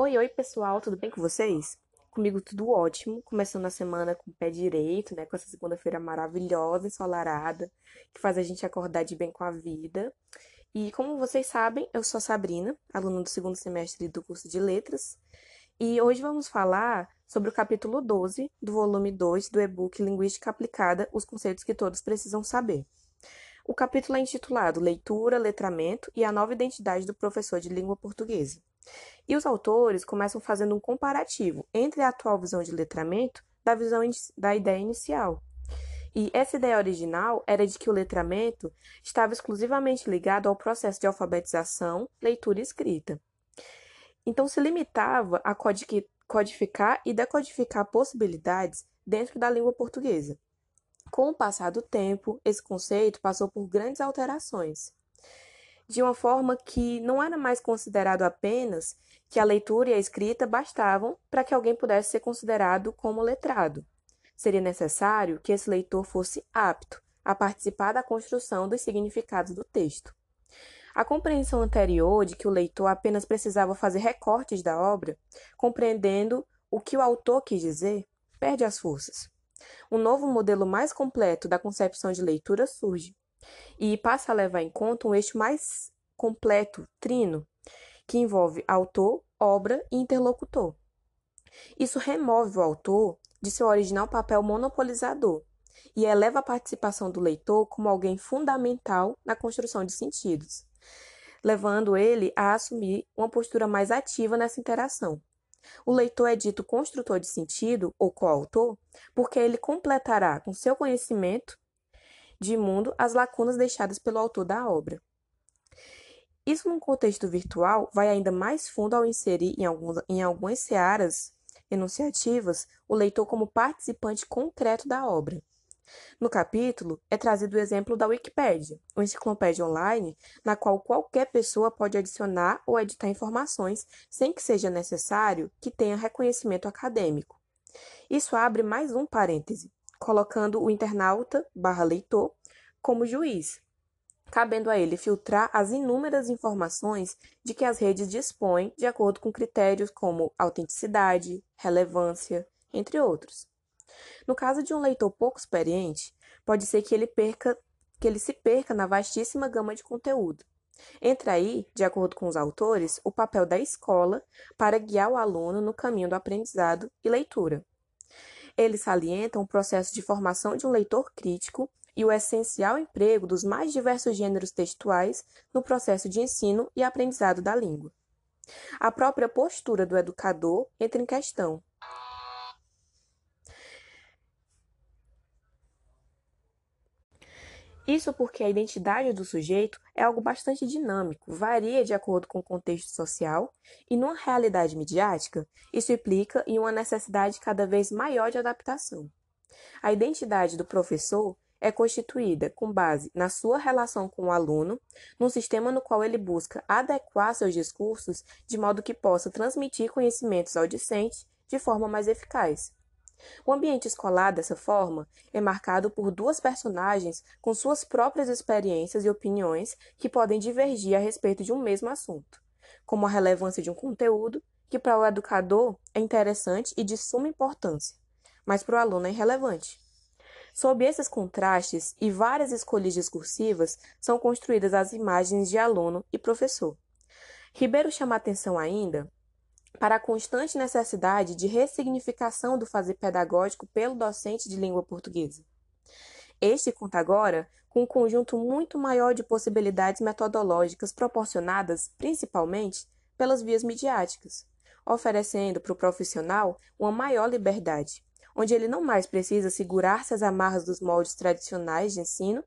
Oi, oi, pessoal, tudo bem com vocês? Comigo tudo ótimo, começando a semana com o pé direito, né? Com essa segunda-feira maravilhosa, ensolarada, que faz a gente acordar de bem com a vida. E como vocês sabem, eu sou a Sabrina, aluna do segundo semestre do curso de Letras, e hoje vamos falar sobre o capítulo 12 do volume 2 do e-book Linguística Aplicada: Os conceitos que todos precisam saber. O capítulo é intitulado Leitura, Letramento e a Nova Identidade do Professor de Língua Portuguesa. E os autores começam fazendo um comparativo entre a atual visão de letramento da visão da ideia inicial. E essa ideia original era de que o letramento estava exclusivamente ligado ao processo de alfabetização, leitura e escrita. Então se limitava a codificar e decodificar possibilidades dentro da língua portuguesa. Com o passar do tempo, esse conceito passou por grandes alterações de uma forma que não era mais considerado apenas que a leitura e a escrita bastavam para que alguém pudesse ser considerado como letrado. Seria necessário que esse leitor fosse apto a participar da construção dos significados do texto. A compreensão anterior de que o leitor apenas precisava fazer recortes da obra, compreendendo o que o autor quis dizer, perde as forças. Um novo modelo mais completo da concepção de leitura surge, e passa a levar em conta um eixo mais completo, trino, que envolve autor, obra e interlocutor. Isso remove o autor de seu original papel monopolizador e eleva a participação do leitor como alguém fundamental na construção de sentidos, levando ele a assumir uma postura mais ativa nessa interação. O leitor é dito construtor de sentido ou coautor porque ele completará com seu conhecimento de mundo as lacunas deixadas pelo autor da obra. Isso, num contexto virtual, vai ainda mais fundo ao inserir em, em algumas searas enunciativas o leitor como participante concreto da obra. No capítulo, é trazido o exemplo da Wikipédia, uma enciclopédia online na qual qualquer pessoa pode adicionar ou editar informações sem que seja necessário que tenha reconhecimento acadêmico. Isso abre mais um parêntese colocando o internauta barra leitor como juiz, cabendo a ele filtrar as inúmeras informações de que as redes dispõem de acordo com critérios como autenticidade, relevância, entre outros. No caso de um leitor pouco experiente, pode ser que ele perca que ele se perca na vastíssima gama de conteúdo. Entra aí, de acordo com os autores, o papel da escola para guiar o aluno no caminho do aprendizado e leitura. Eles salientam o processo de formação de um leitor crítico e o essencial emprego dos mais diversos gêneros textuais no processo de ensino e aprendizado da língua. A própria postura do educador entra em questão, Isso porque a identidade do sujeito é algo bastante dinâmico, varia de acordo com o contexto social, e numa realidade midiática, isso implica em uma necessidade cada vez maior de adaptação. A identidade do professor é constituída com base na sua relação com o aluno, num sistema no qual ele busca adequar seus discursos de modo que possa transmitir conhecimentos ao discente de forma mais eficaz. O ambiente escolar, dessa forma, é marcado por duas personagens com suas próprias experiências e opiniões que podem divergir a respeito de um mesmo assunto, como a relevância de um conteúdo que para o educador é interessante e de suma importância, mas para o aluno é irrelevante. Sob esses contrastes e várias escolhas discursivas são construídas as imagens de aluno e professor. Ribeiro chama atenção ainda para a constante necessidade de ressignificação do fazer pedagógico pelo docente de língua portuguesa. Este conta agora com um conjunto muito maior de possibilidades metodológicas proporcionadas principalmente pelas vias midiáticas, oferecendo para o profissional uma maior liberdade, onde ele não mais precisa segurar-se às amarras dos moldes tradicionais de ensino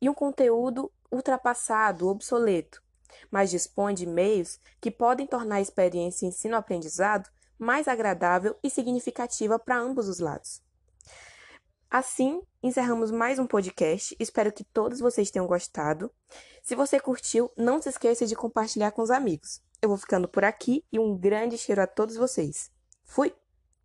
e um conteúdo ultrapassado, obsoleto, mas dispõe de meios que podem tornar a experiência ensino-aprendizado mais agradável e significativa para ambos os lados. Assim, encerramos mais um podcast. Espero que todos vocês tenham gostado. Se você curtiu, não se esqueça de compartilhar com os amigos. Eu vou ficando por aqui e um grande cheiro a todos vocês. Fui!